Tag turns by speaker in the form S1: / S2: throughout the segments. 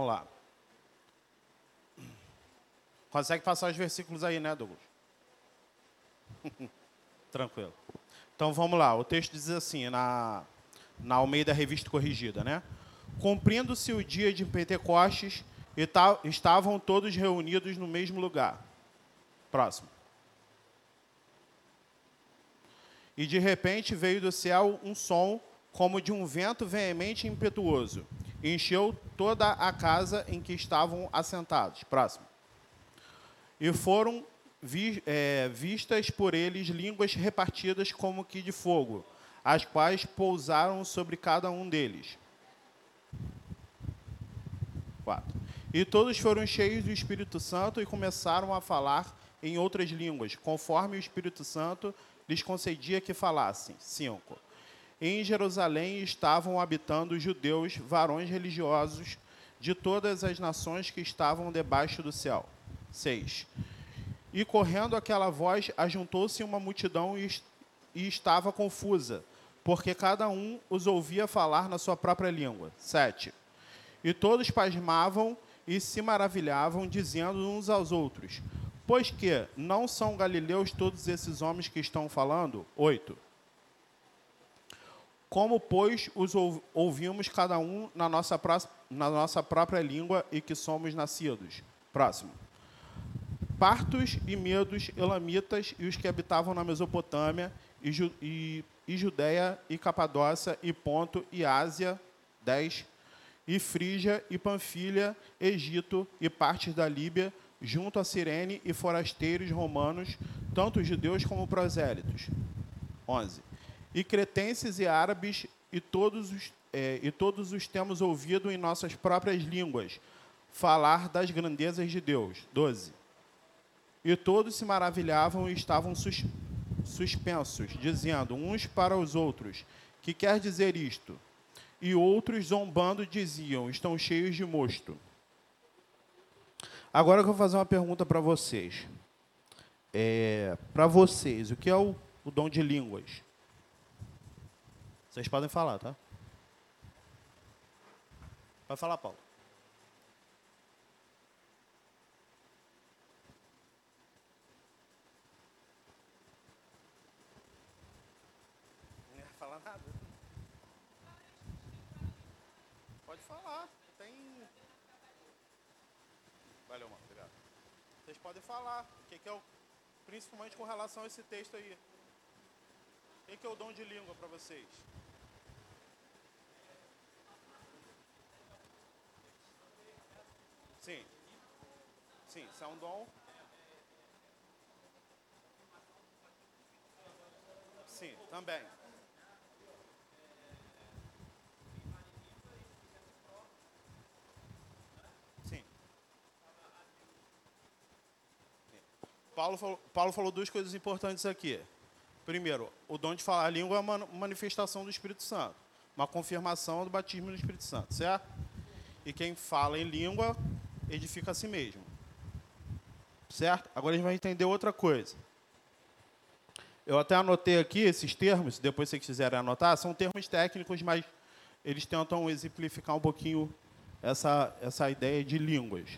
S1: Vamos lá. Consegue passar os versículos aí, né, Douglas? Tranquilo. Então vamos lá. O texto diz assim, na, na Almeida Revista Corrigida, né? Cumprindo-se o dia de Pentecostes, estavam todos reunidos no mesmo lugar. Próximo. E de repente veio do céu um som como de um vento veemente e impetuoso. E encheu toda a casa em que estavam assentados. Próximo. E foram vi, é, vistas por eles línguas repartidas como que de fogo, as quais pousaram sobre cada um deles. Quatro. E todos foram cheios do Espírito Santo e começaram a falar em outras línguas, conforme o Espírito Santo lhes concedia que falassem. 5. Em Jerusalém estavam habitando judeus, varões religiosos de todas as nações que estavam debaixo do céu. 6. E correndo aquela voz, ajuntou-se uma multidão e, e estava confusa, porque cada um os ouvia falar na sua própria língua. 7. E todos pasmavam e se maravilhavam, dizendo uns aos outros: Pois que não são galileus todos esses homens que estão falando? 8. Como, pois, os ouvimos cada um na nossa, na nossa própria língua e que somos nascidos? Próximo. Partos e medos, elamitas e os que habitavam na Mesopotâmia e, e, e Judéia e Capadócia e Ponto e Ásia. 10 e Frígia e Panfilha, Egito e partes da Líbia, junto a Cirene e forasteiros romanos, tanto judeus como prosélitos. 11. E cretenses e árabes, e todos os, é, e todos os temos ouvido em nossas próprias línguas falar das grandezas de Deus. 12. E todos se maravilhavam e estavam sus, suspensos, dizendo uns para os outros: Que quer dizer isto? e outros zombando diziam: estão cheios de mosto. Agora eu vou fazer uma pergunta para vocês. É, para vocês, o que é o, o dom de línguas? Vocês podem falar, tá? Vai falar, Paulo. podem falar. O que, que é o, principalmente com relação a esse texto aí. O que, que é o dom de língua para vocês? Sim. Sim, isso um dom. Sim, também. Paulo falou, Paulo falou duas coisas importantes aqui. Primeiro, o dom de falar a língua é uma manifestação do Espírito Santo, uma confirmação do batismo no Espírito Santo, certo? E quem fala em língua edifica a si mesmo. Certo? Agora a gente vai entender outra coisa. Eu até anotei aqui esses termos, depois se vocês quiserem anotar, são termos técnicos, mas eles tentam exemplificar um pouquinho essa, essa ideia de línguas.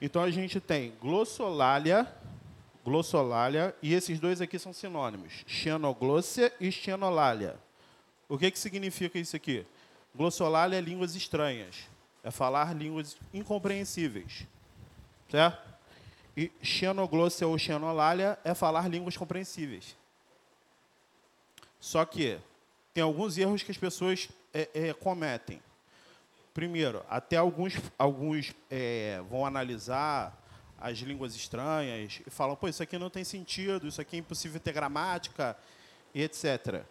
S1: Então a gente tem glossolalia, glossolalia, e esses dois aqui são sinônimos, xenoglossia e xenolalia. O que, que significa isso aqui? Glossolalia é línguas estranhas, é falar línguas incompreensíveis, certo? E xenoglossia ou xenolalia é falar línguas compreensíveis. Só que tem alguns erros que as pessoas é, é, cometem. Primeiro, até alguns, alguns é, vão analisar as línguas estranhas e falam, pô, isso aqui não tem sentido, isso aqui é impossível ter gramática, e etc.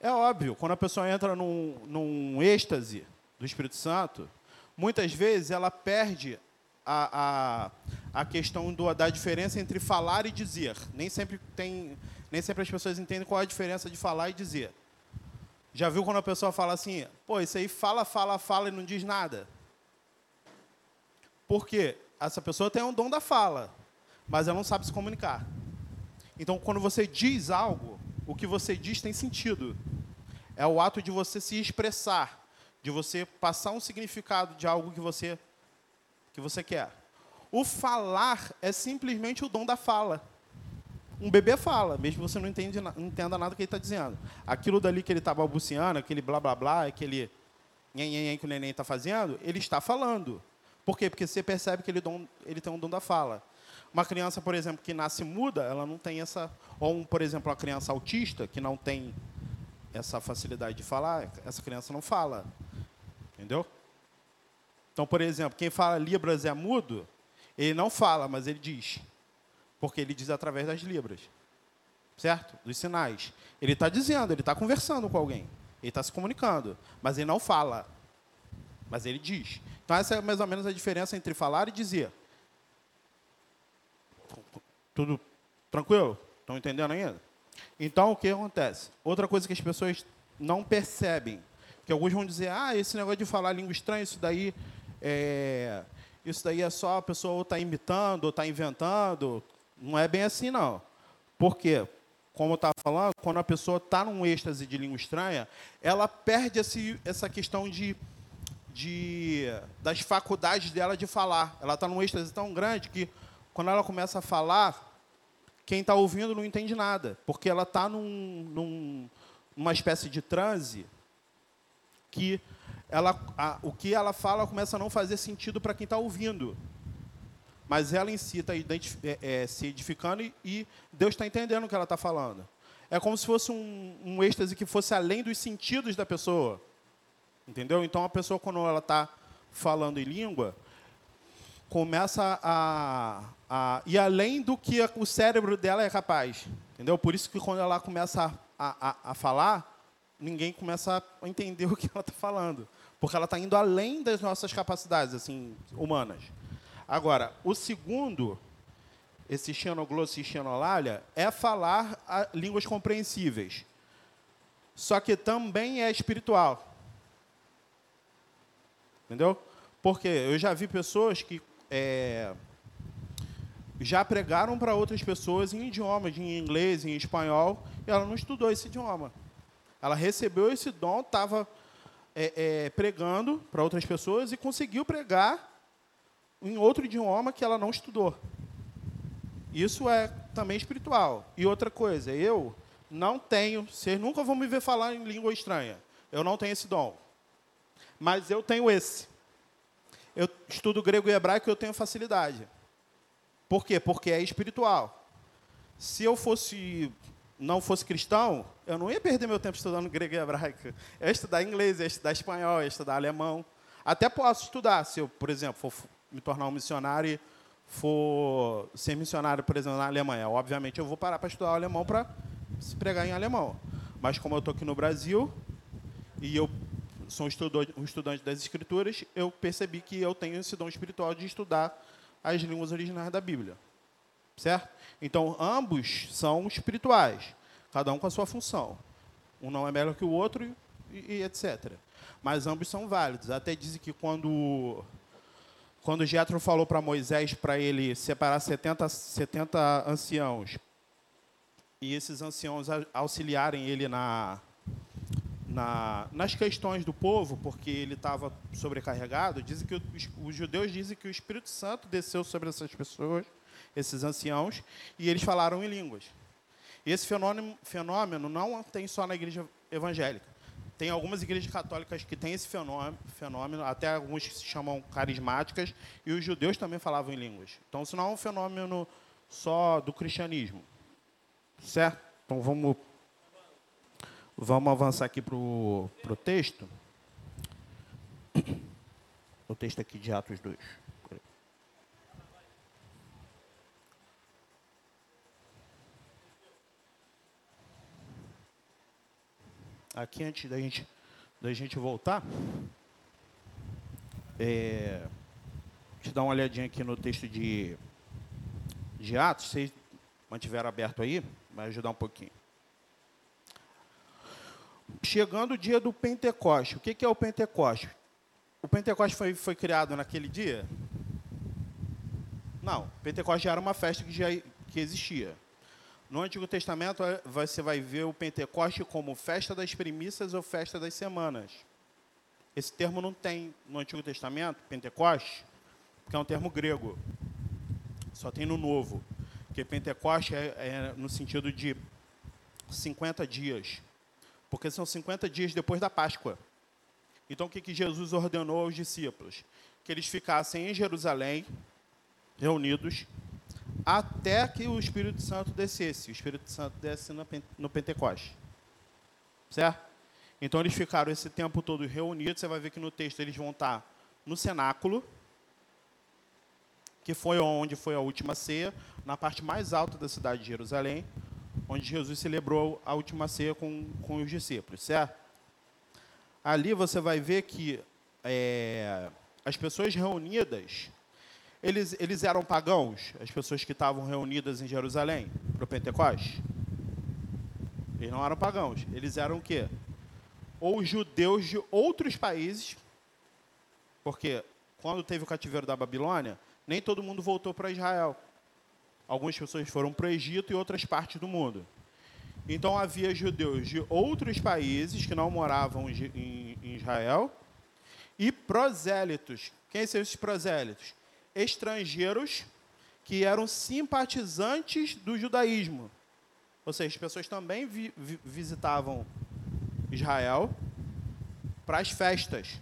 S1: É óbvio, quando a pessoa entra num, num êxtase do Espírito Santo, muitas vezes ela perde a, a, a questão do, da diferença entre falar e dizer. Nem sempre, tem, nem sempre as pessoas entendem qual é a diferença de falar e dizer. Já viu quando a pessoa fala assim, pô, isso aí fala, fala, fala e não diz nada? Por quê? Essa pessoa tem um dom da fala, mas ela não sabe se comunicar. Então, quando você diz algo, o que você diz tem sentido. É o ato de você se expressar, de você passar um significado de algo que você que você quer. O falar é simplesmente o dom da fala. Um bebê fala, mesmo você não, entende, não entenda nada que ele está dizendo. Aquilo dali que ele está balbuciando, aquele blá blá blá, aquele nhen, que o neném está fazendo, ele está falando. Por quê? Porque você percebe que ele, dom, ele tem um dom da fala. Uma criança, por exemplo, que nasce muda, ela não tem essa. Ou, um, por exemplo, uma criança autista, que não tem essa facilidade de falar, essa criança não fala. Entendeu? Então, por exemplo, quem fala Libras é mudo, ele não fala, mas ele diz. Porque ele diz através das Libras. Certo? Dos sinais. Ele está dizendo, ele está conversando com alguém. Ele está se comunicando. Mas ele não fala. Mas ele diz. Então, essa é mais ou menos a diferença entre falar e dizer. Tudo tranquilo? Estão entendendo ainda? Então, o que acontece? Outra coisa que as pessoas não percebem, que alguns vão dizer, ah, esse negócio de falar língua estranha, isso daí é, isso daí é só a pessoa ou está imitando ou está inventando. Não é bem assim, não. Por quê? Como eu estava falando, quando a pessoa está num êxtase de língua estranha, ela perde esse, essa questão de, de, das faculdades dela de falar. Ela está num êxtase tão grande que quando ela começa a falar, quem está ouvindo não entende nada, porque ela está num, num, numa espécie de transe que ela, a, o que ela fala começa a não fazer sentido para quem está ouvindo. Mas ela em si está é, é, se edificando e, e Deus está entendendo o que ela está falando. É como se fosse um, um êxtase que fosse além dos sentidos da pessoa. Entendeu? Então a pessoa, quando ela está falando em língua, começa a, a ir além do que o cérebro dela é capaz. Entendeu? Por isso que quando ela começa a, a, a falar, ninguém começa a entender o que ela está falando. Porque ela está indo além das nossas capacidades assim humanas. Agora, o segundo, esse xenoglosso e xenolália, é falar línguas compreensíveis. Só que também é espiritual. Entendeu? Porque eu já vi pessoas que é, já pregaram para outras pessoas em idiomas, em inglês, em espanhol, e ela não estudou esse idioma. Ela recebeu esse dom, estava é, é, pregando para outras pessoas e conseguiu pregar em outro idioma que ela não estudou. Isso é também espiritual. E outra coisa, eu não tenho, vocês nunca vão me ver falar em língua estranha. Eu não tenho esse dom. Mas eu tenho esse eu estudo grego e hebraico e eu tenho facilidade. Por quê? Porque é espiritual. Se eu fosse não fosse cristão, eu não ia perder meu tempo estudando grego e hebraico. Eu ia estudar inglês, eu ia estudar espanhol, eu ia estudar alemão. Até posso estudar, se eu, por exemplo, for me tornar um missionário e for ser missionário, por exemplo, na Alemanha. Obviamente, eu vou parar para estudar alemão para se pregar em alemão. Mas como eu estou aqui no Brasil e eu sou um estudante das Escrituras, eu percebi que eu tenho esse dom espiritual de estudar as línguas originais da Bíblia. Certo? Então, ambos são espirituais, cada um com a sua função. Um não é melhor que o outro e, e etc. Mas ambos são válidos. Até dizem que quando quando Jetro falou para Moisés para ele separar 70, 70 anciãos e esses anciãos auxiliarem ele na, na, nas questões do povo, porque ele estava sobrecarregado, dizem que os, os, judeus dizem que o Espírito Santo desceu sobre essas pessoas, esses anciãos, e eles falaram em línguas. Esse fenômeno, fenômeno não tem só na igreja evangélica. Tem algumas igrejas católicas que têm esse fenômeno, fenômeno, até alguns que se chamam carismáticas, e os judeus também falavam em línguas. Então, isso não é um fenômeno só do cristianismo. Certo? Então, vamos Vamos avançar aqui para o texto. O texto aqui de Atos 2. Aqui, antes da gente, da gente voltar, é, eu dar uma olhadinha aqui no texto de, de Atos. Vocês mantiveram aberto aí, vai ajudar um pouquinho chegando o dia do Pentecoste. O que é o Pentecoste? O Pentecoste foi, foi criado naquele dia? Não. Pentecoste já era uma festa que já que existia. No Antigo Testamento, é, você vai ver o Pentecoste como festa das primícias ou festa das semanas. Esse termo não tem no Antigo Testamento, Pentecoste, porque é um termo grego. Só tem no Novo. Porque Pentecoste é, é no sentido de 50 dias. Porque são 50 dias depois da Páscoa. Então, o que, que Jesus ordenou aos discípulos? Que eles ficassem em Jerusalém, reunidos, até que o Espírito Santo descesse. O Espírito Santo desce no Pentecoste. Certo? Então, eles ficaram esse tempo todo reunidos. Você vai ver que no texto eles vão estar no cenáculo, que foi onde foi a última ceia, na parte mais alta da cidade de Jerusalém, onde Jesus celebrou a última ceia com, com os discípulos, certo? Ali você vai ver que é, as pessoas reunidas, eles, eles eram pagãos, as pessoas que estavam reunidas em Jerusalém, para o Pentecoste? Eles não eram pagãos, eles eram o quê? Ou judeus de outros países, porque quando teve o cativeiro da Babilônia, nem todo mundo voltou para Israel. Algumas pessoas foram para o Egito e outras partes do mundo. Então havia judeus de outros países que não moravam em Israel e prosélitos. Quem são esses prosélitos? Estrangeiros que eram simpatizantes do judaísmo. Ou seja, as pessoas também vi visitavam Israel para as festas.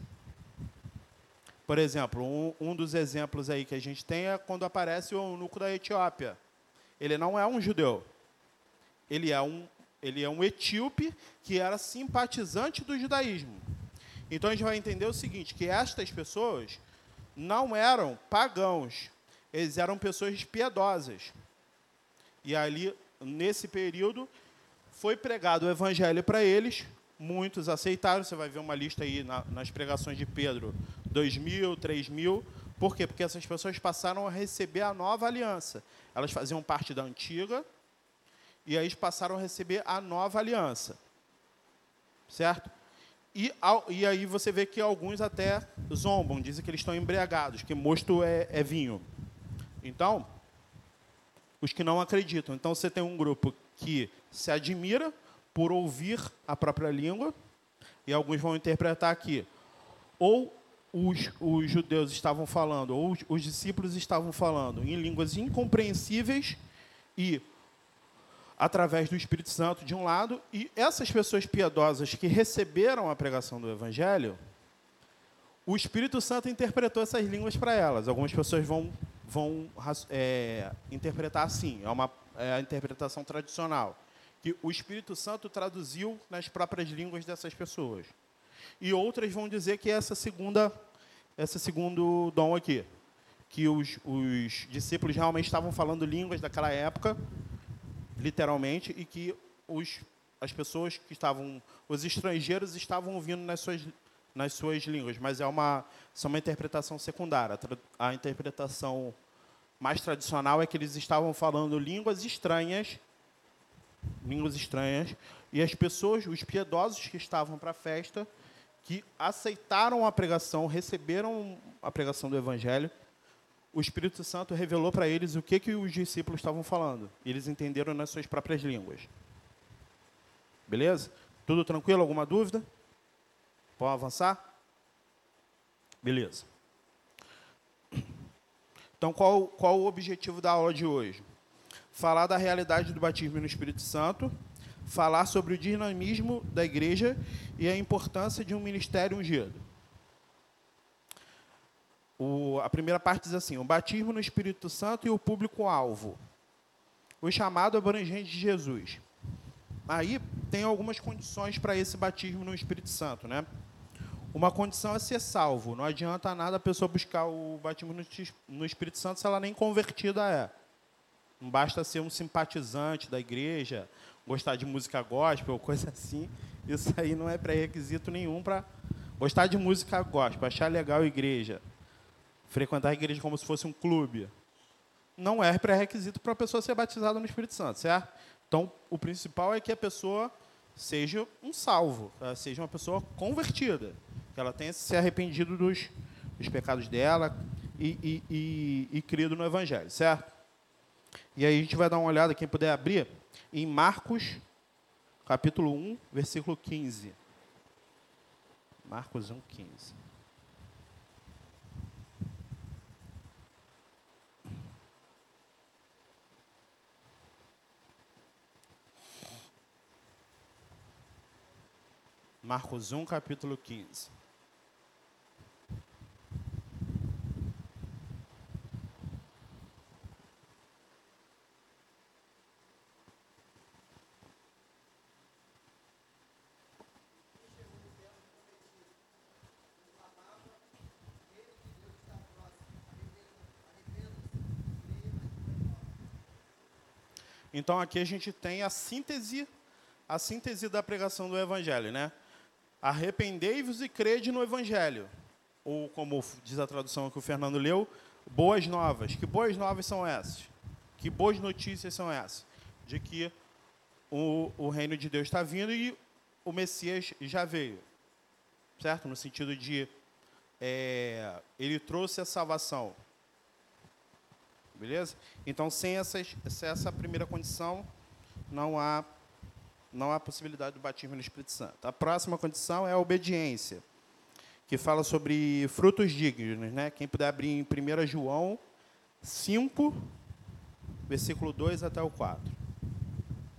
S1: Por exemplo, um, um, dos exemplos aí que a gente tem é quando aparece o eunuco da Etiópia. Ele não é um judeu. Ele é um, ele é um etíope que era simpatizante do judaísmo. Então a gente vai entender o seguinte, que estas pessoas não eram pagãos, eles eram pessoas piedosas. E ali, nesse período, foi pregado o evangelho para eles, muitos aceitaram, você vai ver uma lista aí na, nas pregações de Pedro, 2 mil, 3 mil. Por quê? Porque essas pessoas passaram a receber a nova aliança. Elas faziam parte da antiga, e aí passaram a receber a nova aliança. Certo? E, e aí você vê que alguns até zombam, dizem que eles estão embriagados, que mosto é, é vinho. Então, os que não acreditam. Então você tem um grupo que se admira por ouvir a própria língua, e alguns vão interpretar aqui, ou os, os judeus estavam falando, ou os, os discípulos estavam falando em línguas incompreensíveis e através do Espírito Santo, de um lado, e essas pessoas piedosas que receberam a pregação do Evangelho, o Espírito Santo interpretou essas línguas para elas. Algumas pessoas vão, vão é, interpretar assim, é, uma, é a interpretação tradicional que o Espírito Santo traduziu nas próprias línguas dessas pessoas. E outras vão dizer que é essa segunda, esse segundo dom aqui, que os, os discípulos realmente estavam falando línguas daquela época, literalmente, e que os, as pessoas que estavam, os estrangeiros estavam ouvindo nas suas, nas suas línguas, mas é uma, é uma interpretação secundária. A interpretação mais tradicional é que eles estavam falando línguas estranhas línguas estranhas, e as pessoas, os piedosos que estavam para a festa, que aceitaram a pregação, receberam a pregação do Evangelho, o Espírito Santo revelou para eles o que, que os discípulos estavam falando. Eles entenderam nas suas próprias línguas. Beleza? Tudo tranquilo? Alguma dúvida? Pode avançar? Beleza. Então, qual, qual o objetivo da aula de hoje? falar da realidade do batismo no Espírito Santo, falar sobre o dinamismo da igreja e a importância de um ministério ungido. O, a primeira parte diz assim: o batismo no Espírito Santo e o público-alvo. O chamado abrangente de Jesus. Aí tem algumas condições para esse batismo no Espírito Santo, né? Uma condição é ser salvo. Não adianta nada a pessoa buscar o batismo no Espírito Santo se ela nem convertida é. Não basta ser um simpatizante da igreja, gostar de música gospel, coisa assim. Isso aí não é pré-requisito nenhum para gostar de música gospel, achar legal a igreja, frequentar a igreja como se fosse um clube. Não é pré-requisito para a pessoa ser batizada no Espírito Santo, certo? Então, o principal é que a pessoa seja um salvo, seja uma pessoa convertida, que ela tenha se arrependido dos, dos pecados dela e, e, e, e crido no Evangelho, certo? E aí a gente vai dar uma olhada, quem puder abrir, em Marcos, capítulo 1, versículo 15. Marcos 1, 15. Marcos 1, capítulo 15. Então aqui a gente tem a síntese, a síntese da pregação do evangelho, né? Arrependei-vos e crede no evangelho. Ou como diz a tradução que o Fernando leu, boas novas. Que boas novas são essas? Que boas notícias são essas? De que o, o reino de Deus está vindo e o Messias já veio. Certo? No sentido de é, ele trouxe a salvação. Beleza? Então, sem, essas, sem essa primeira condição, não há, não há possibilidade do batismo no Espírito Santo. A próxima condição é a obediência, que fala sobre frutos dignos. Né? Quem puder abrir em 1 João 5, versículo 2 até o 4.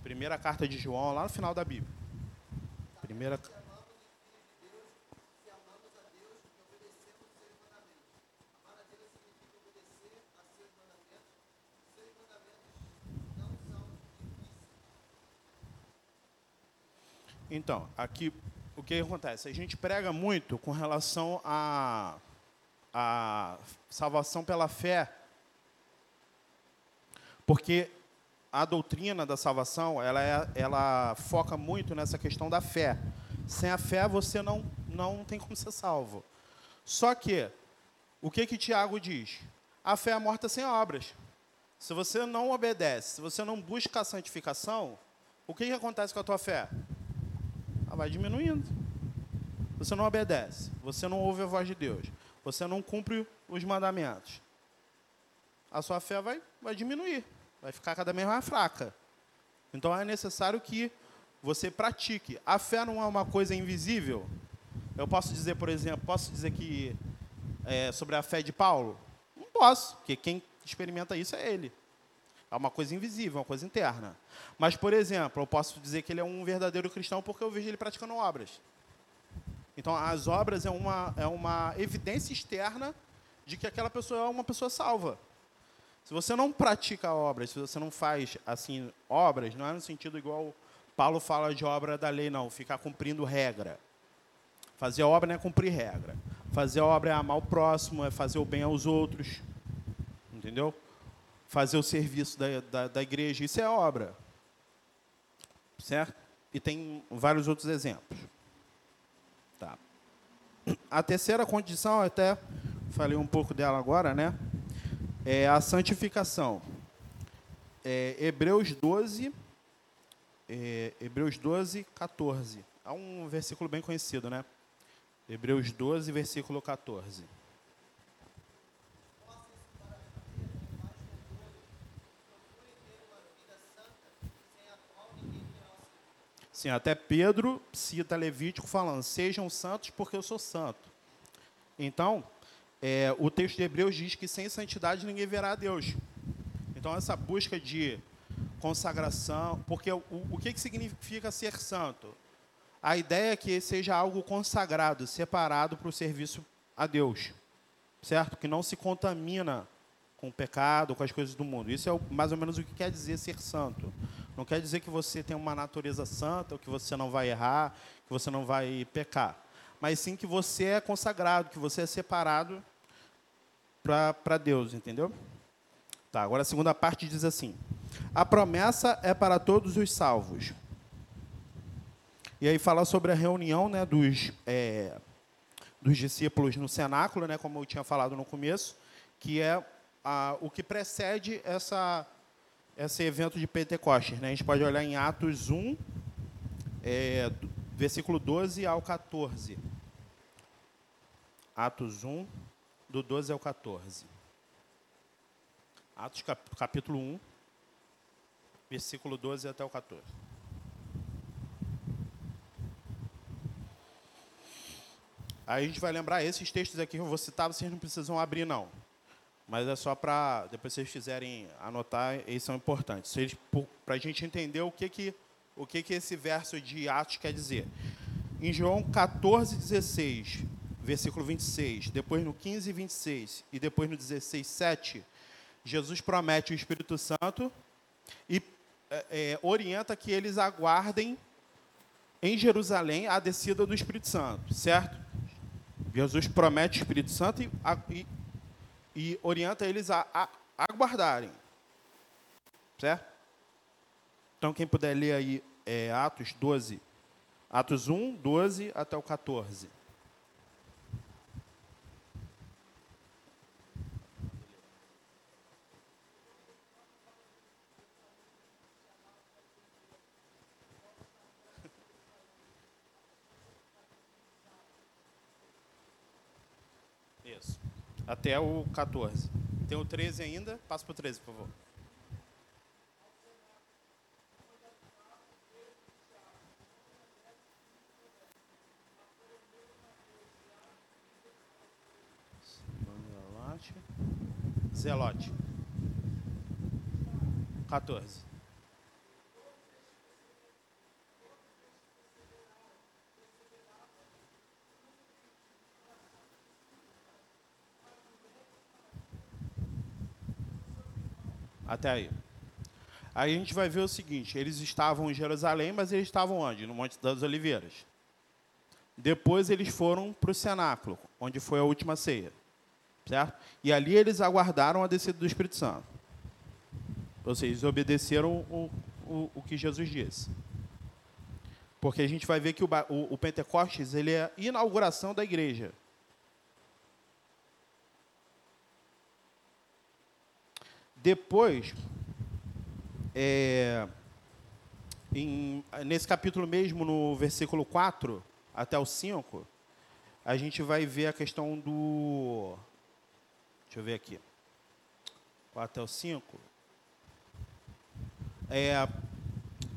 S1: Primeira carta de João, lá no final da Bíblia. Primeira Então, aqui o que acontece? A gente prega muito com relação à a, a salvação pela fé, porque a doutrina da salvação ela, é, ela foca muito nessa questão da fé. Sem a fé você não, não tem como ser salvo. Só que, o que que Tiago diz? A fé é morta sem obras. Se você não obedece, se você não busca a santificação, o que, que acontece com a tua fé? Ela vai diminuindo. Você não obedece, você não ouve a voz de Deus, você não cumpre os mandamentos. A sua fé vai, vai diminuir, vai ficar cada vez mais fraca. Então é necessário que você pratique. A fé não é uma coisa invisível. Eu posso dizer, por exemplo, posso dizer que é, sobre a fé de Paulo? Não posso, porque quem experimenta isso é ele. É uma coisa invisível, uma coisa interna. Mas, por exemplo, eu posso dizer que ele é um verdadeiro cristão porque eu vejo ele praticando obras. Então, as obras é uma, é uma evidência externa de que aquela pessoa é uma pessoa salva. Se você não pratica obras, se você não faz assim obras, não é no sentido igual Paulo fala de obra da lei, não, ficar cumprindo regra. Fazer obra não é cumprir regra. Fazer obra é amar o próximo, é fazer o bem aos outros. Entendeu? Fazer o serviço da, da, da igreja. Isso é obra. Certo? E tem vários outros exemplos. Tá. A terceira condição, até falei um pouco dela agora, né? É a santificação. É, Hebreus 12, é, Hebreus 12, 14. É um versículo bem conhecido, né? Hebreus 12, versículo 14. Sim, até Pedro cita Levítico falando: sejam santos porque eu sou santo. Então, é, o texto de Hebreus diz que sem santidade ninguém verá a Deus. Então, essa busca de consagração, porque o, o que, que significa ser santo? A ideia é que seja algo consagrado, separado para o serviço a Deus, certo? Que não se contamina com o pecado, com as coisas do mundo. Isso é mais ou menos o que quer dizer ser santo. Não quer dizer que você tem uma natureza santa, ou que você não vai errar, que você não vai pecar. Mas sim que você é consagrado, que você é separado para Deus, entendeu? Tá, agora a segunda parte diz assim: A promessa é para todos os salvos. E aí fala sobre a reunião né, dos, é, dos discípulos no cenáculo, né, como eu tinha falado no começo, que é a, o que precede essa esse evento de Pentecostes. Né? A gente pode olhar em Atos 1, é, versículo 12 ao 14. Atos 1, do 12 ao 14. Atos capítulo 1, versículo 12 até o 14. Aí a gente vai lembrar esses textos aqui que eu vou citar, vocês não precisam abrir, não. Mas é só para, depois vocês quiserem anotar, eles são importantes. Para a gente entender o que, que, o que, que esse verso de Atos quer dizer. Em João 14, 16, versículo 26, depois no 15, 26 e depois no 16, 7, Jesus promete o Espírito Santo e é, é, orienta que eles aguardem em Jerusalém a descida do Espírito Santo, certo? Jesus promete o Espírito Santo e, e, e orienta eles a, a, aguardarem, certo? Então, quem puder ler aí é, Atos 12, Atos 1, 12 até o 14. Até o 14. Tem o 13 ainda, passa para o 13, por favor. Zelote. 14. Até aí. Aí a gente vai ver o seguinte: eles estavam em Jerusalém, mas eles estavam onde? No Monte das Oliveiras. Depois eles foram para o cenáculo, onde foi a última ceia. Certo? E ali eles aguardaram a descida do Espírito Santo. Ou seja, eles obedeceram o, o, o que Jesus disse. Porque a gente vai ver que o, o, o Pentecostes ele é a inauguração da igreja. Depois, é, em, nesse capítulo mesmo, no versículo 4 até o 5, a gente vai ver a questão do. Deixa eu ver aqui. 4 até o 5. É,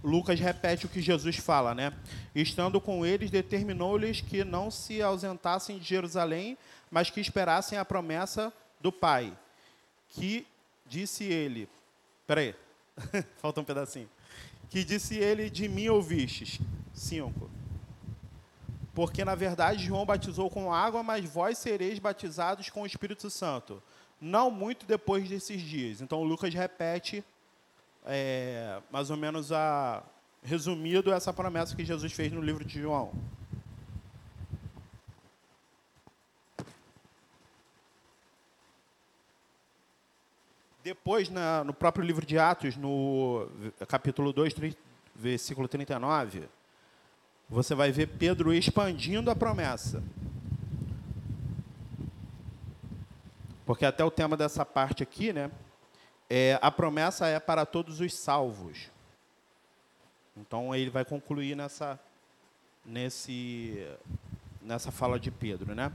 S1: Lucas repete o que Jesus fala, né? Estando com eles, determinou-lhes que não se ausentassem de Jerusalém, mas que esperassem a promessa do Pai, que disse ele, peraí, falta um pedacinho, que disse ele, de mim ouvistes, cinco, porque na verdade João batizou com água, mas vós sereis batizados com o Espírito Santo, não muito depois desses dias. Então Lucas repete é, mais ou menos a resumido essa promessa que Jesus fez no livro de João. Depois, na, no próprio livro de Atos, no capítulo 2, versículo 39, você vai ver Pedro expandindo a promessa. Porque até o tema dessa parte aqui, né? É, a promessa é para todos os salvos. Então ele vai concluir nessa, nesse, nessa fala de Pedro, né?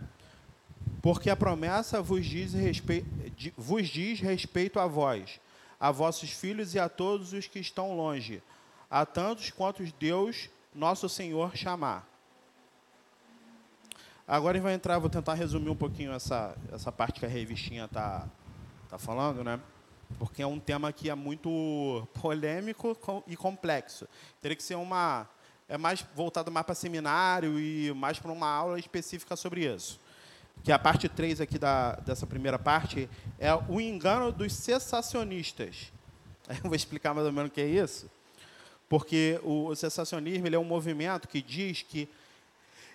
S1: Porque a promessa vos diz, respeito, vos diz respeito a vós, a vossos filhos e a todos os que estão longe, a tantos quantos Deus, nosso Senhor, chamar. Agora vai entrar, vou tentar resumir um pouquinho essa, essa parte que a revistinha está tá falando, né? Porque é um tema que é muito polêmico e complexo. Teria que ser uma. É mais voltado mais para seminário e mais para uma aula específica sobre isso que a parte 3 aqui da, dessa primeira parte, é o engano dos cessacionistas. Eu vou explicar mais ou menos o que é isso. Porque o cessacionismo ele é um movimento que diz que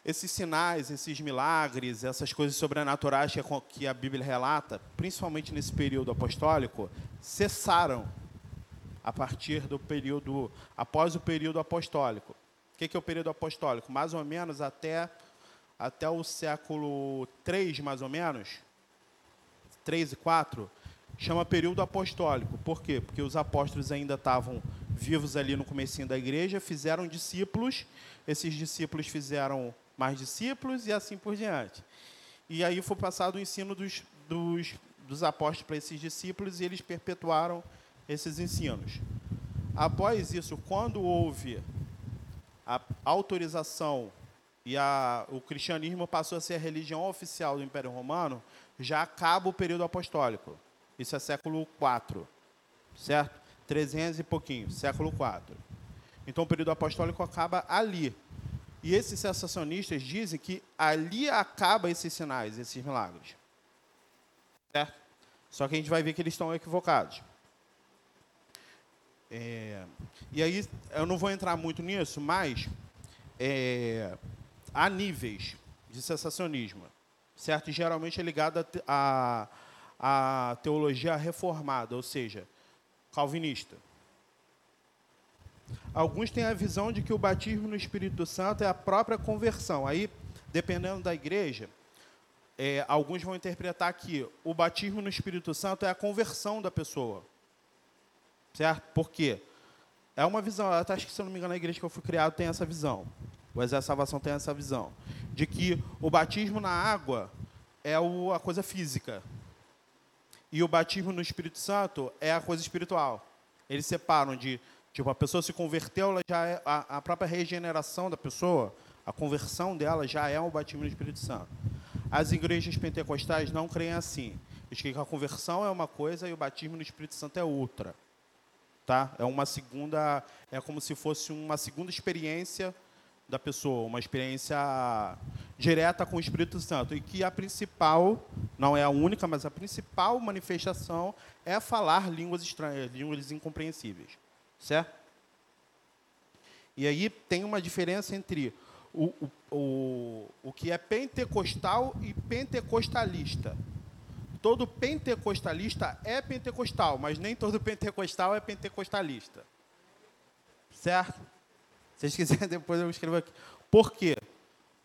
S1: esses sinais, esses milagres, essas coisas sobrenaturais que a Bíblia relata, principalmente nesse período apostólico, cessaram a partir do período, após o período apostólico. O que é o período apostólico? Mais ou menos até até o século 3, mais ou menos, 3 e 4, chama período apostólico. Por quê? Porque os apóstolos ainda estavam vivos ali no comecinho da igreja, fizeram discípulos, esses discípulos fizeram mais discípulos e assim por diante. E aí foi passado o ensino dos, dos, dos apóstolos para esses discípulos e eles perpetuaram esses ensinos. Após isso, quando houve a autorização e a, o cristianismo passou a ser a religião oficial do Império Romano, já acaba o período apostólico. Isso é século IV, certo? 300 e pouquinho, século IV. Então o período apostólico acaba ali. E esses sensacionistas dizem que ali acaba esses sinais, esses milagres. Certo? Só que a gente vai ver que eles estão equivocados. É, e aí, eu não vou entrar muito nisso, mas é, há níveis de sensacionismo, certo? Geralmente é ligado à a, a teologia reformada, ou seja, calvinista. Alguns têm a visão de que o batismo no Espírito Santo é a própria conversão. Aí, dependendo da igreja, é, alguns vão interpretar que o batismo no Espírito Santo é a conversão da pessoa. Certo? Por quê? É uma visão, acho que, se eu não me engano, a igreja que eu fui criado tem essa visão. O Exército de Salvação tem essa visão. De que o batismo na água é o, a coisa física. E o batismo no Espírito Santo é a coisa espiritual. Eles separam de, tipo, a pessoa se converteu, ela já é, a, a própria regeneração da pessoa, a conversão dela já é o batismo no Espírito Santo. As igrejas pentecostais não creem assim. Eles creem que a conversão é uma coisa e o batismo no Espírito Santo é outra tá? É uma segunda, é como se fosse uma segunda experiência da pessoa, uma experiência direta com o Espírito Santo e que a principal, não é a única, mas a principal manifestação é falar línguas estranhas, línguas incompreensíveis, certo? E aí tem uma diferença entre o, o, o, o que é pentecostal e pentecostalista todo pentecostalista é pentecostal, mas nem todo pentecostal é pentecostalista. Certo? Se vocês quiserem, depois eu escrevo aqui. Por quê?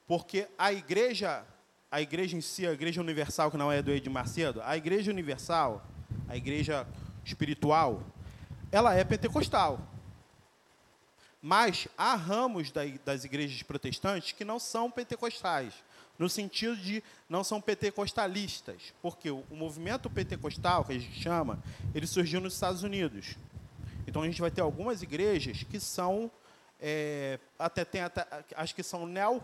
S1: Porque a igreja, a igreja em si, a igreja universal, que não é do Ed Macedo, a igreja universal, a igreja espiritual, ela é pentecostal. Mas há ramos das igrejas protestantes que não são pentecostais no sentido de não são pentecostalistas, porque o, o movimento pentecostal, que a gente chama, ele surgiu nos Estados Unidos. Então a gente vai ter algumas igrejas que são, é, até tem até, acho que são neo,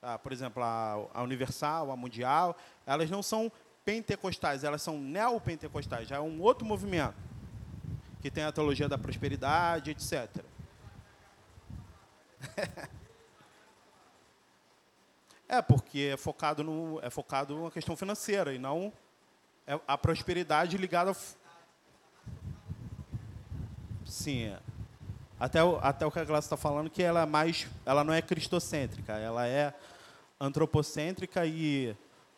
S1: ah, por exemplo, a, a, Universal, a Mundial, elas não são pentecostais, elas são neopentecostais, já é um outro movimento, que tem a teologia da prosperidade, etc. É, porque é focado, no, é focado na questão financeira e não é a prosperidade ligada ao... Sim, é. Até, o, até o que a Glass está falando, que ela é mais, ela não é cristocêntrica, ela é antropocêntrica e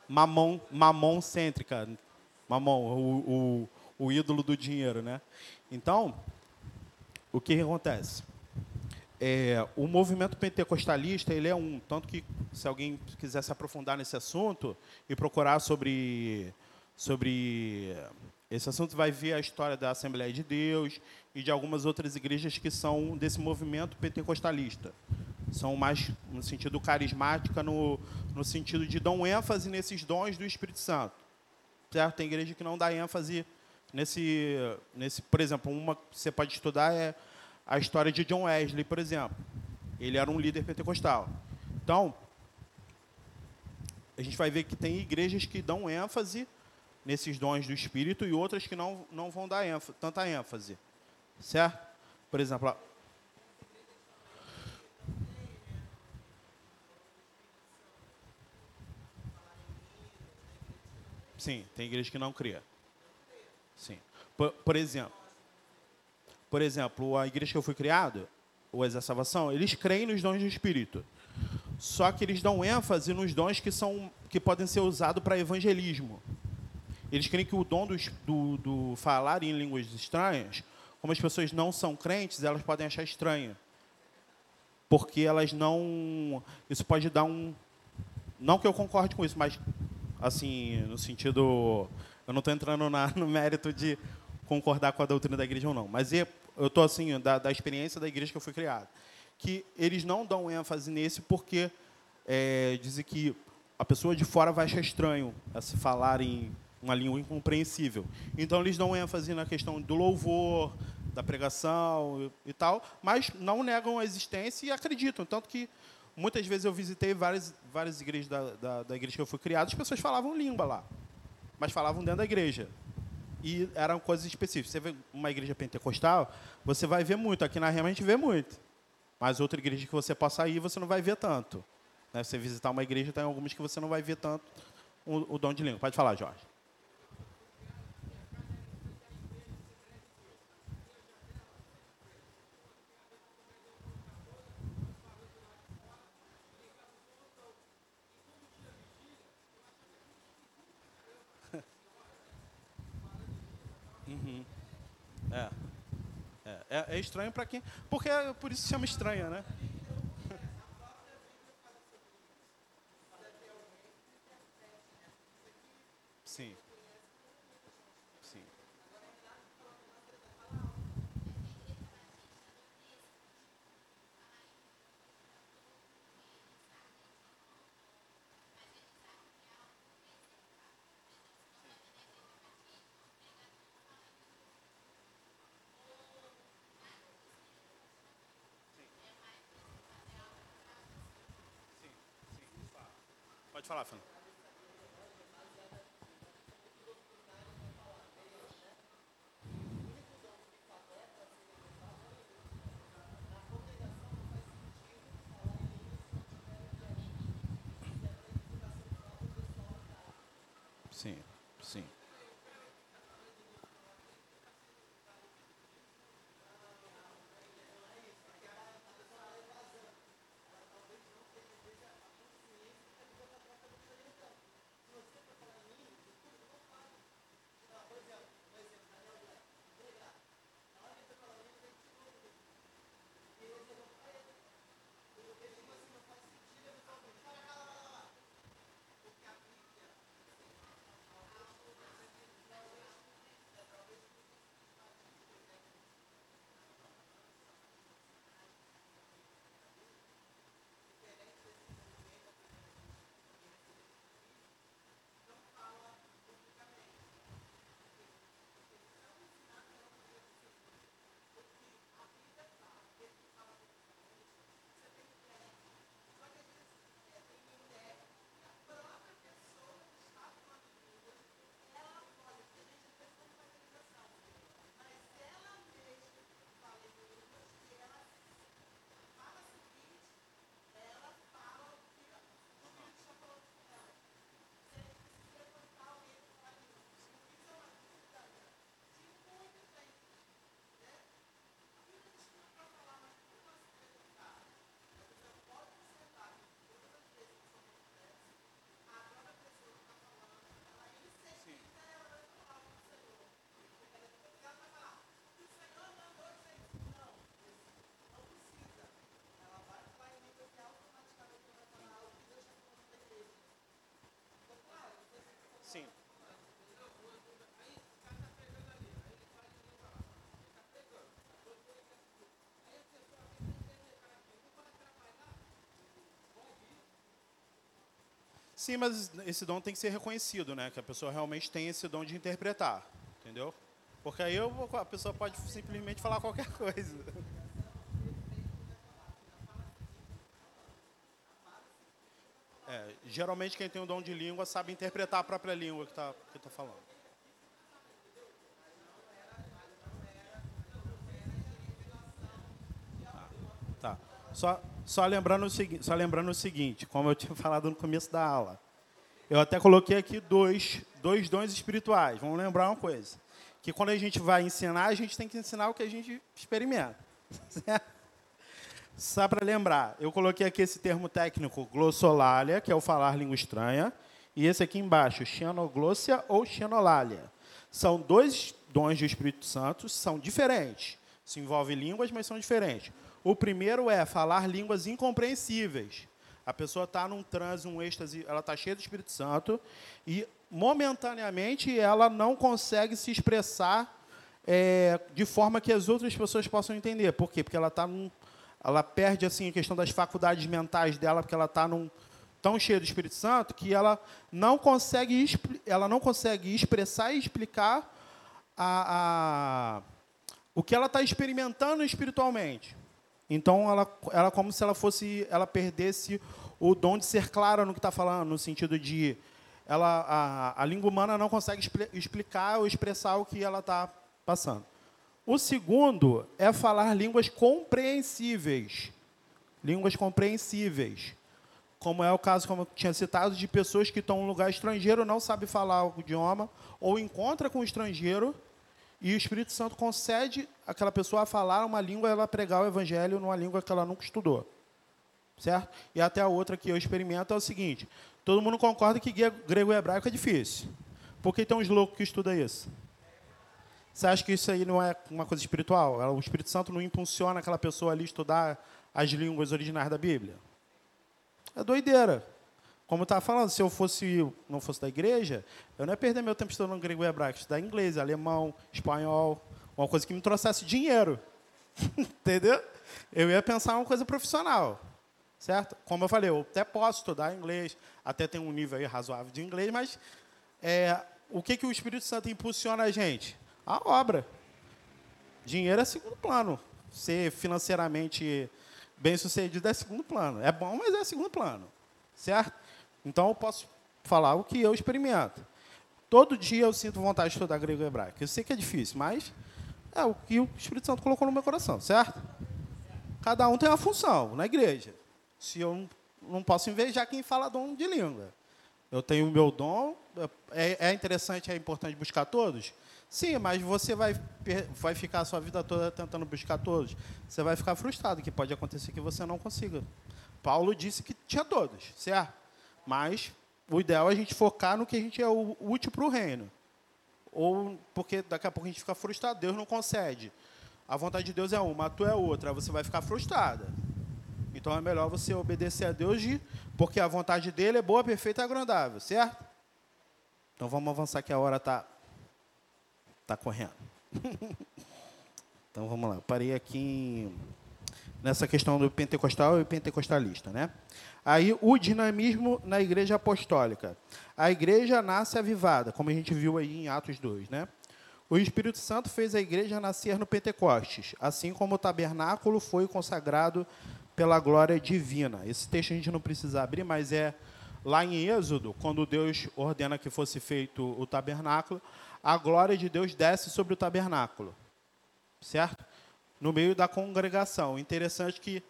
S1: mamon, mamon-cêntrica. Mamon, o, o, o ídolo do dinheiro, né? Então, o que acontece? É, o movimento pentecostalista ele é um, tanto que se alguém quiser se aprofundar nesse assunto e procurar sobre, sobre esse assunto, vai ver a história da Assembleia de Deus e de algumas outras igrejas que são desse movimento pentecostalista. São mais no sentido carismática, no, no sentido de um ênfase nesses dons do Espírito Santo. Certo? Tem igreja que não dá ênfase nesse, nesse por exemplo, uma que você pode estudar é a história de John Wesley, por exemplo. Ele era um líder pentecostal. Então, a gente vai ver que tem igrejas que dão ênfase nesses dons do Espírito e outras que não, não vão dar ênfase, tanta ênfase. Certo? Por exemplo, Sim, tem igreja que não crê. Sim. Por, por exemplo, por exemplo, a igreja que eu fui criado, o Exército Salvação, eles creem nos dons do Espírito. Só que eles dão ênfase nos dons que, são, que podem ser usados para evangelismo. Eles creem que o dom do, do, do, falar em línguas estranhas, como as pessoas não são crentes, elas podem achar estranho. Porque elas não. Isso pode dar um. Não que eu concorde com isso, mas, assim, no sentido. Eu não estou entrando na, no mérito de concordar com a doutrina da igreja ou não. Mas é, eu estou assim, da, da, experiência da igreja que eu fui criado. Que eles não dão ênfase nesse porque é, dizem que a pessoa de fora vai achar estranho a se falar em uma língua incompreensível. Então, eles dão ênfase na questão do louvor, da pregação e, e tal, mas não negam a existência e acreditam. Tanto que
S2: muitas vezes eu visitei várias, várias igrejas da, da, da igreja que eu fui criado, as pessoas falavam língua lá, mas falavam dentro da igreja. E eram coisas específicas. Você vê uma igreja pentecostal, você vai ver muito. Aqui na Rema a gente vê muito. Mas outra igreja que você possa ir, você não vai ver tanto. Né? Você visitar uma igreja, tem algumas que você não vai ver tanto o, o dom de língua. Pode falar, Jorge. É, é estranho para quem. Porque é, por isso se chama estranha, né? Sim. Sim. Pode falar, Fernando. Sim, sim. Sim, mas esse dom tem que ser reconhecido, né? Que a pessoa realmente tem esse dom de interpretar, entendeu? Porque aí eu, a pessoa pode simplesmente falar qualquer coisa. É, geralmente quem tem o dom de língua sabe interpretar a própria língua que está que tá falando. Tá. tá. Só, só, lembrando o segui só lembrando o seguinte, como eu tinha falado no começo da aula, eu até coloquei aqui dois, dois dons espirituais. Vamos lembrar uma coisa. Que quando a gente vai ensinar, a gente tem que ensinar o que a gente experimenta. Certo? Só para lembrar, eu coloquei aqui esse termo técnico, glossolalia, que é o falar língua estranha, e esse aqui embaixo, xenoglossia ou xenolalia. São dois dons do Espírito Santo, são diferentes. Se envolvem línguas, mas são diferentes. O primeiro é falar línguas incompreensíveis. A pessoa está num transe, um êxtase, ela está cheia do Espírito Santo e, momentaneamente, ela não consegue se expressar é, de forma que as outras pessoas possam entender. Por quê? Porque ela está num ela perde assim a questão das faculdades mentais dela, porque ela está tão cheia do Espírito Santo que ela não consegue, ela não consegue expressar e explicar a, a o que ela está experimentando espiritualmente.
S1: Então, ela, ela como se ela fosse, ela perdesse o dom de ser clara no que está falando, no sentido de ela, a, a língua humana não consegue explicar ou expressar o que ela está passando. O segundo é falar línguas compreensíveis. Línguas compreensíveis. Como é o caso, como eu tinha citado, de pessoas que estão em um lugar estrangeiro, não sabem falar o idioma, ou encontra com o estrangeiro, e o Espírito Santo concede aquela pessoa a falar uma língua, ela pregar o evangelho numa língua que ela nunca estudou. Certo? E até a outra que eu experimento é o seguinte: todo mundo concorda que grego e hebraico é difícil. Por que tem uns loucos que estudam isso? Você acha que isso aí não é uma coisa espiritual? O Espírito Santo não impulsiona aquela pessoa ali estudar as línguas originais da Bíblia? É doideira. Como estava falando, se eu fosse não fosse da igreja, eu não ia perder meu tempo estudando grego e hebraico, estudar inglês, alemão, espanhol, uma coisa que me trouxesse dinheiro. Entendeu? Eu ia pensar uma coisa profissional. Certo? Como eu falei, eu até posso estudar inglês, até tem um nível razoável de inglês, mas é, o que, que o Espírito Santo impulsiona a gente? a obra. Dinheiro é segundo plano. Ser financeiramente bem sucedido é segundo plano. É bom, mas é segundo plano. Certo? Então eu posso falar o que eu experimento. Todo dia eu sinto vontade de estudar grego e hebraico. Eu sei que é difícil, mas é o que o Espírito Santo colocou no meu coração, certo? Cada um tem uma função na igreja. Se eu não posso invejar quem fala dom de língua. Eu tenho o meu dom. É, é interessante, é importante buscar todos? Sim, mas você vai, vai ficar a sua vida toda tentando buscar todos. Você vai ficar frustrado, que pode acontecer que você não consiga. Paulo disse que tinha todos, certo? Mas o ideal é a gente focar no que a gente é útil para o reino. Ou porque daqui a pouco a gente fica frustrado, Deus não concede. A vontade de Deus é uma, a tua é outra, você vai ficar frustrada. Então é melhor você obedecer a Deus, de, porque a vontade dele é boa, perfeita e agradável, certo? Então vamos avançar que a hora está Está correndo. então vamos lá. parei aqui nessa questão do pentecostal e pentecostalista, né? Aí o dinamismo na igreja apostólica. A igreja nasce avivada, como a gente viu aí em Atos 2, né? O Espírito Santo fez a igreja nascer no Pentecostes, assim como o tabernáculo foi consagrado pela glória divina. Esse texto a gente não precisa abrir, mas é lá em Êxodo, quando Deus ordena que fosse feito o tabernáculo, a glória de Deus desce sobre o tabernáculo, certo? No meio da congregação. Interessante que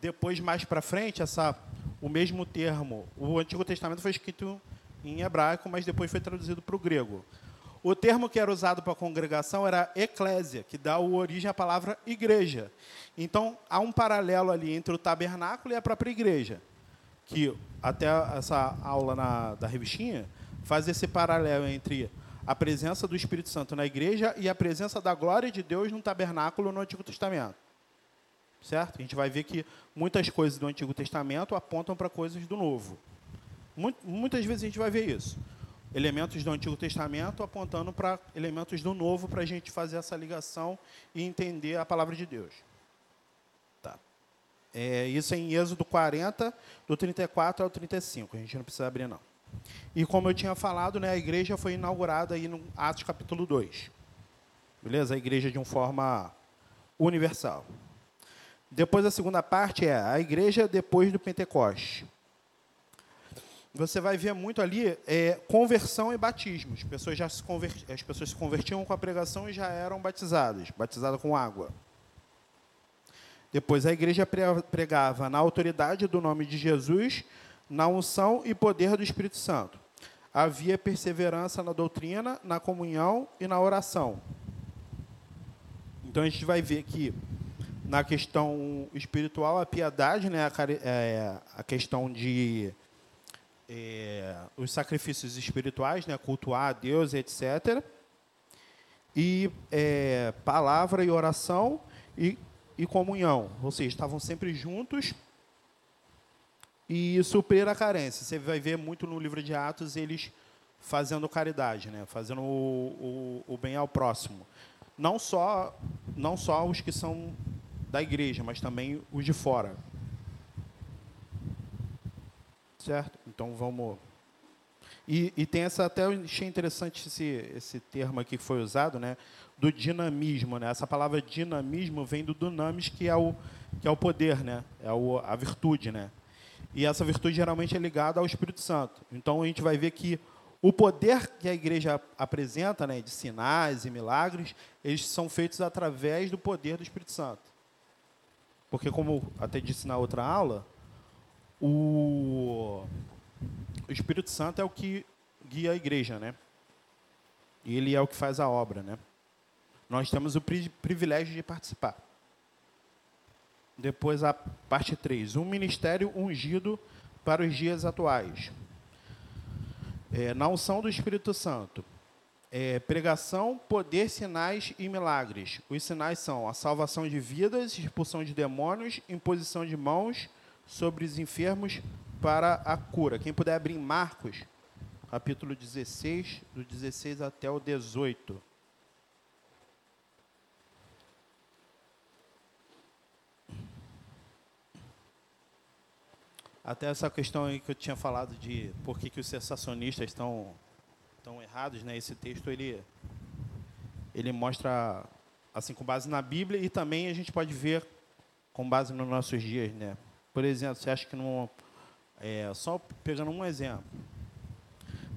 S1: depois, mais para frente, essa, o mesmo termo, o Antigo Testamento foi escrito em hebraico, mas depois foi traduzido para o grego. O termo que era usado para congregação era eclésia, que dá origem à palavra igreja. Então, há um paralelo ali entre o tabernáculo e a própria igreja, que até essa aula na, da revistinha faz esse paralelo entre a presença do Espírito Santo na igreja e a presença da glória de Deus no tabernáculo no Antigo Testamento. Certo? A gente vai ver que muitas coisas do Antigo Testamento apontam para coisas do Novo. Muitas vezes a gente vai ver isso. Elementos do Antigo Testamento apontando para elementos do Novo para a gente fazer essa ligação e entender a palavra de Deus. Tá. É, isso é em Êxodo 40, do 34 ao 35. A gente não precisa abrir, não. E como eu tinha falado, né, a igreja foi inaugurada aí no Atos capítulo 2. Beleza? A igreja de uma forma universal. Depois a segunda parte é a igreja depois do Pentecoste. Você vai ver muito ali é, conversão e batismo. As pessoas já se as pessoas se convertiam com a pregação e já eram batizadas, batizadas com água. Depois a igreja pregava na autoridade do nome de Jesus na unção e poder do Espírito Santo. Havia perseverança na doutrina, na comunhão e na oração. Então a gente vai ver que na questão espiritual a piedade, né, a, é, a questão de é, os sacrifícios espirituais, né, cultuar a Deus, etc. E é, palavra e oração e, e comunhão, ou seja, estavam sempre juntos e suprir a carência. Você vai ver muito no livro de Atos eles fazendo caridade, né? fazendo o, o, o bem ao próximo. Não só, não só os que são da igreja, mas também os de fora. Certo? Então vamos. E, e, tem essa até eu achei interessante esse, esse termo aqui que foi usado, né, do dinamismo, né? Essa palavra dinamismo vem do dunamis, que é o que é o poder, né? É o, a virtude, né? E essa virtude geralmente é ligada ao Espírito Santo. Então a gente vai ver que o poder que a igreja apresenta, né, de sinais e milagres, eles são feitos através do poder do Espírito Santo. Porque como até disse na outra aula, o, o Espírito Santo é o que guia a igreja, né? E ele é o que faz a obra, né? Nós temos o privilégio de participar. Depois a parte 3. Um ministério ungido para os dias atuais. É, na unção do Espírito Santo. É, pregação, poder, sinais e milagres. Os sinais são a salvação de vidas, expulsão de demônios, imposição de mãos sobre os enfermos para a cura. Quem puder abrir Marcos, capítulo 16, do 16 até o 18. Até essa questão aí que eu tinha falado de por que, que os sensacionistas estão, estão errados, né? Esse texto ele, ele mostra assim com base na Bíblia e também a gente pode ver com base nos nossos dias, né? Por exemplo, você acha que não é, só pegando um exemplo,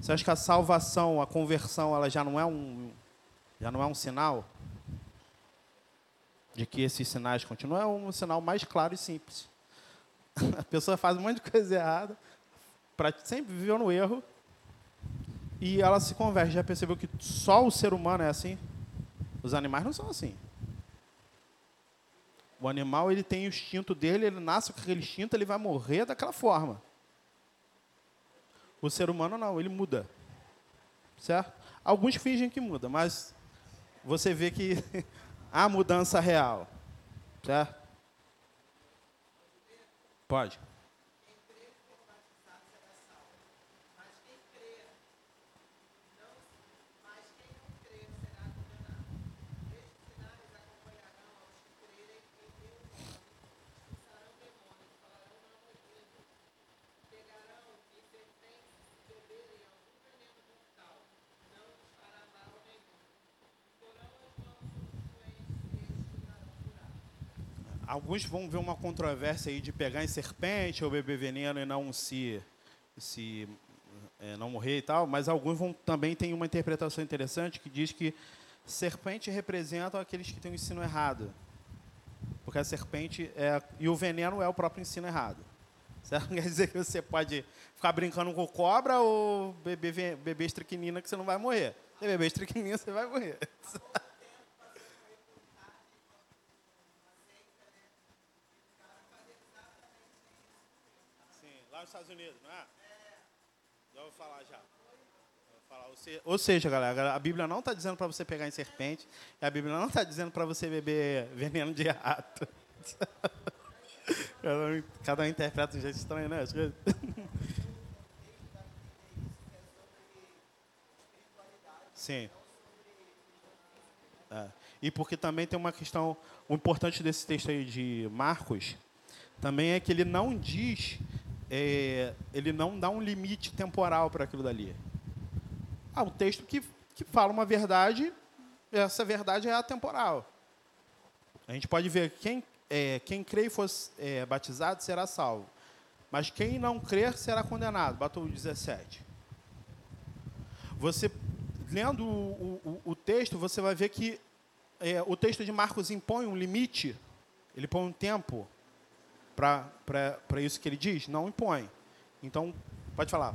S1: você acha que a salvação, a conversão, ela já não é um já não é um sinal de que esses sinais continuam? É um sinal mais claro e simples. A pessoa faz um monte de coisa errada, pra, sempre viveu no erro, e ela se converte. Já percebeu que só o ser humano é assim? Os animais não são assim. O animal ele tem o instinto dele, ele nasce com aquele instinto, ele vai morrer daquela forma. O ser humano não, ele muda. Certo? Alguns fingem que muda, mas você vê que há mudança real. Certo? Pode. Alguns vão ver uma controvérsia aí de pegar em serpente ou beber veneno e não se, se é, não morrer e tal, mas alguns vão também tem uma interpretação interessante que diz que serpente representa aqueles que têm o ensino errado. Porque a serpente é, e o veneno é o próprio ensino errado. Certo? Quer dizer que você pode ficar brincando com cobra ou beber, beber estriquinina que você não vai morrer. Se beber estriquinina, você vai morrer. nos Estados Unidos, não é? Já vou falar já. Ou seja, galera, a Bíblia não está dizendo para você pegar em serpente, a Bíblia não está dizendo para você beber veneno de rato. cada, um, cada um interpreta de um jeito estranho, né? Sim. É. E porque também tem uma questão, o importante desse texto aí de Marcos, também é que ele não diz é, ele não dá um limite temporal para aquilo dali. Ah, um texto que, que fala uma verdade, essa verdade é atemporal. A gente pode ver quem, é, quem crê e for é, batizado será salvo. Mas quem não crer será condenado. Batou 17. Você, lendo o, o, o, texto, você vai ver que é, o texto de Marcos impõe um limite, ele põe um tempo para isso que ele diz? Não impõe. Então, pode falar.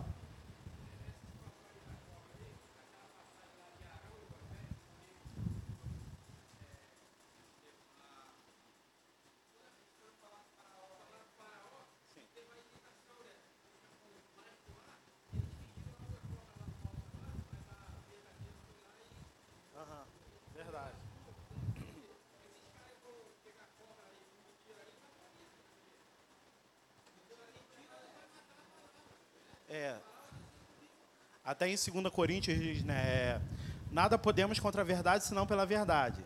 S1: Até em 2 Coríntios diz, né, é, nada podemos contra a verdade senão pela verdade.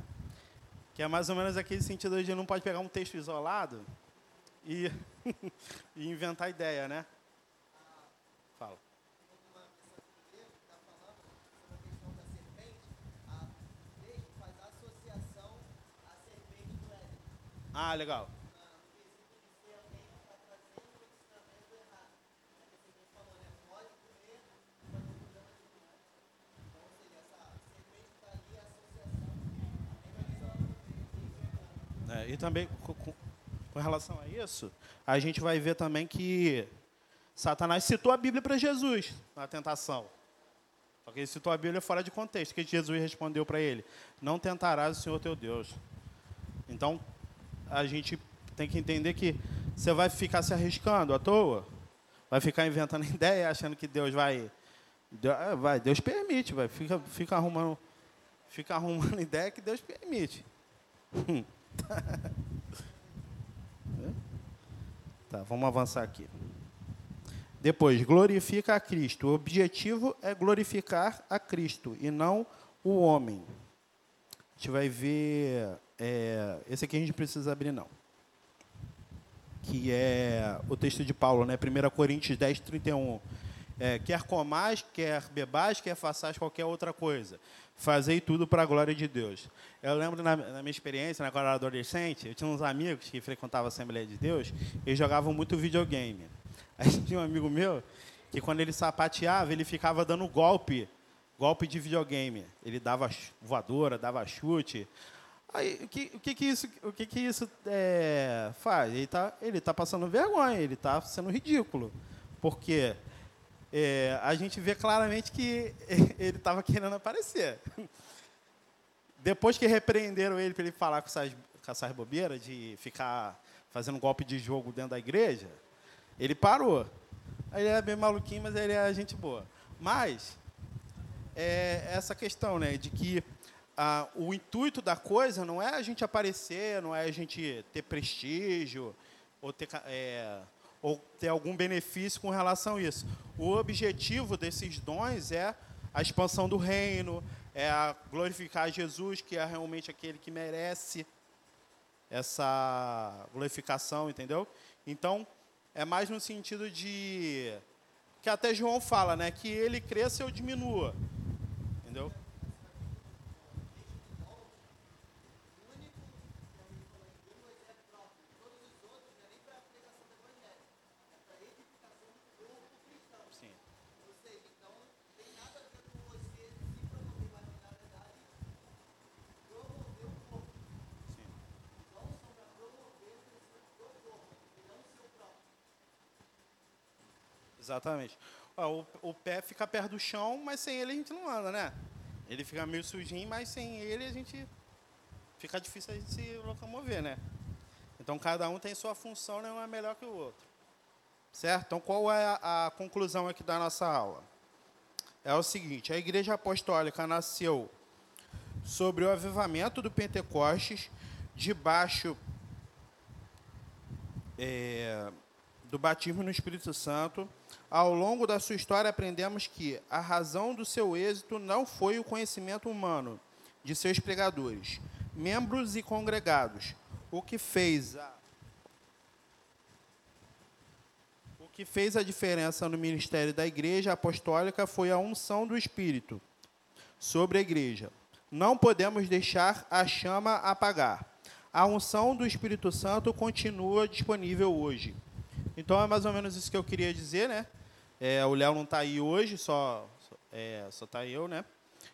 S1: Que é mais ou menos aquele sentido de não pode pegar um texto isolado e, e inventar ideia, né? Fala. Ah, legal. É, e também, com, com relação a isso, a gente vai ver também que Satanás citou a Bíblia para Jesus na tentação. Só que ele citou a Bíblia fora de contexto, que Jesus respondeu para ele: Não tentarás o Senhor teu Deus. Então, a gente tem que entender que você vai ficar se arriscando à toa, vai ficar inventando ideia, achando que Deus vai. É, vai, Deus permite, vai, fica, fica arrumando, fica arrumando ideia que Deus permite. tá, vamos avançar aqui. Depois, glorifica a Cristo. O objetivo é glorificar a Cristo e não o homem. A gente vai ver. É, esse aqui a gente precisa abrir, não. Que é o texto de Paulo, né? 1 Coríntios 10, 31. É, quer comais, quer bebais, quer façais qualquer outra coisa. Fazei tudo para a glória de Deus. Eu lembro na, na minha experiência, né, quando eu era adolescente, eu tinha uns amigos que frequentavam a Assembleia de Deus, e jogavam muito videogame. Aí tinha um amigo meu que quando ele sapateava, ele ficava dando golpe, golpe de videogame. Ele dava voadora, dava chute. Aí, o que, o que, que isso, o que, que isso é, faz? Ele está ele tá passando vergonha, ele está sendo ridículo. Porque é, a gente vê claramente que ele estava querendo aparecer. Depois que repreenderam ele para ele falar com essas, com essas bobeiras de ficar fazendo golpe de jogo dentro da igreja, ele parou. Ele é bem maluquinho, mas ele é gente boa. Mas é essa questão, né, de que ah, o intuito da coisa não é a gente aparecer, não é a gente ter prestígio ou ter é, ou ter algum benefício com relação a isso. O objetivo desses dons é a expansão do reino, é a glorificar Jesus, que é realmente aquele que merece essa glorificação, entendeu? Então, é mais no sentido de que até João fala, né, que ele cresça eu diminua. Entendeu? Exatamente. o, o, pé fica perto do chão, mas sem ele a gente não anda, né? Ele fica meio sujinho, mas sem ele a gente fica difícil a gente se locomover, né? Então cada um tem sua função, nenhum é melhor que o outro. Certo? Então qual é a, a conclusão aqui da nossa aula? É o seguinte, a igreja apostólica nasceu sobre o avivamento do Pentecostes, debaixo é, do batismo no Espírito Santo, ao longo da sua história aprendemos que a razão do seu êxito não foi o conhecimento humano de seus pregadores, membros e congregados. O que fez a O que fez a diferença no ministério da igreja apostólica foi a unção do Espírito sobre a igreja. Não podemos deixar a chama apagar. A unção do Espírito Santo continua disponível hoje. Então é mais ou menos isso que eu queria dizer, né? É, o Léo não está aí hoje, só é, só está eu, né?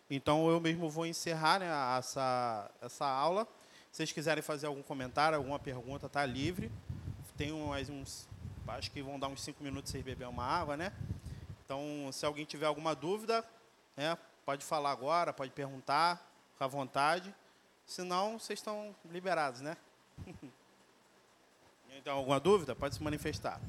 S1: Então eu mesmo vou encerrar né, essa, essa aula. Se vocês quiserem fazer algum comentário, alguma pergunta, está livre. Tem mais uns, acho que vão dar uns cinco minutos vocês beber uma água, né? Então, se alguém tiver alguma dúvida, né, pode falar agora, pode perguntar, fica à vontade. Se não, vocês estão liberados, né? Então, alguma dúvida? Pode se manifestar.